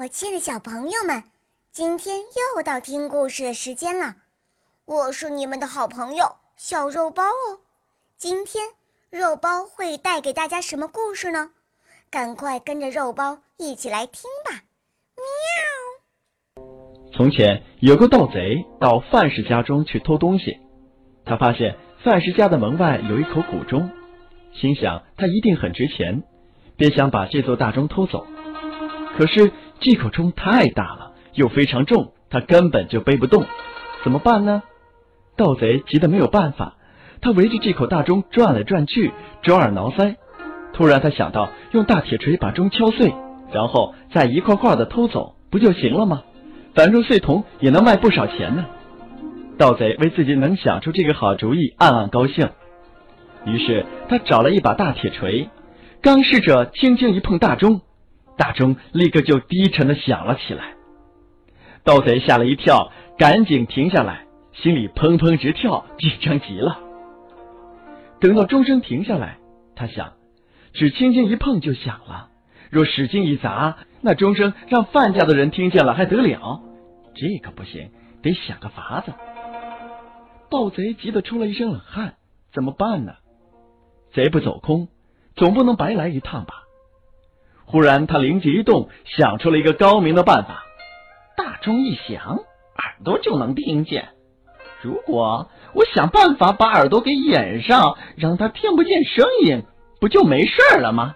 我亲爱的小朋友们，今天又到听故事的时间了。我是你们的好朋友小肉包哦。今天肉包会带给大家什么故事呢？赶快跟着肉包一起来听吧！喵。从前有个盗贼到范氏家中去偷东西，他发现范氏家的门外有一口古钟，心想它一定很值钱，便想把这座大钟偷走。可是。这口钟太大了，又非常重，他根本就背不动，怎么办呢？盗贼急得没有办法，他围着这口大钟转来转去，抓耳挠腮。突然，他想到用大铁锤把钟敲碎，然后再一块块的偷走，不就行了吗？反正碎铜也能卖不少钱呢。盗贼为自己能想出这个好主意暗暗高兴，于是他找了一把大铁锤，刚试着轻轻一碰大钟。大钟立刻就低沉的响了起来，盗贼吓了一跳，赶紧停下来，心里砰砰直跳，紧张极了。等到钟声停下来，他想，只轻轻一碰就响了，若使劲一砸，那钟声让范家的人听见了还得了？这可不行，得想个法子。盗贼急得出了一身冷汗，怎么办呢？贼不走空，总不能白来一趟吧。忽然，他灵机一动，想出了一个高明的办法。大钟一响，耳朵就能听见。如果我想办法把耳朵给掩上，让他听不见声音，不就没事了吗？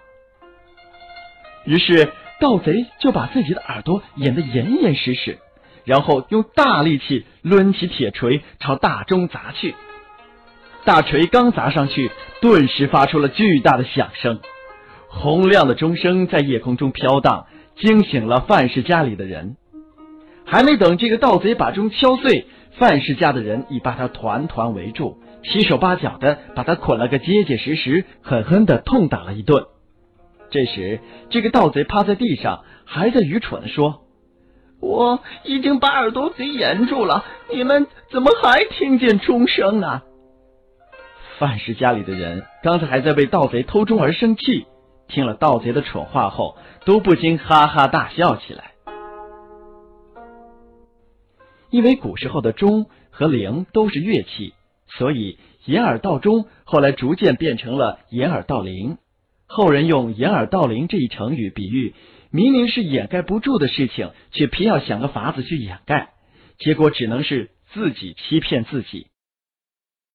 于是，盗贼就把自己的耳朵掩得严严实实，然后用大力气抡起铁锤朝大钟砸去。大锤刚砸上去，顿时发出了巨大的响声。洪亮的钟声在夜空中飘荡，惊醒了范氏家里的人。还没等这个盗贼把钟敲碎，范氏家的人已把他团团围住，七手八脚的把他捆了个结结实实，狠狠的痛打了一顿。这时，这个盗贼趴在地上，还在愚蠢的说：“我已经把耳朵给掩住了，你们怎么还听见钟声啊？”范氏家里的人刚才还在为盗贼偷钟而生气。听了盗贼的蠢话后，都不禁哈哈大笑起来。因为古时候的钟和铃都是乐器，所以掩耳盗钟后来逐渐变成了掩耳盗铃。后人用掩耳盗铃这一成语比喻，明明是掩盖不住的事情，却偏要想个法子去掩盖，结果只能是自己欺骗自己。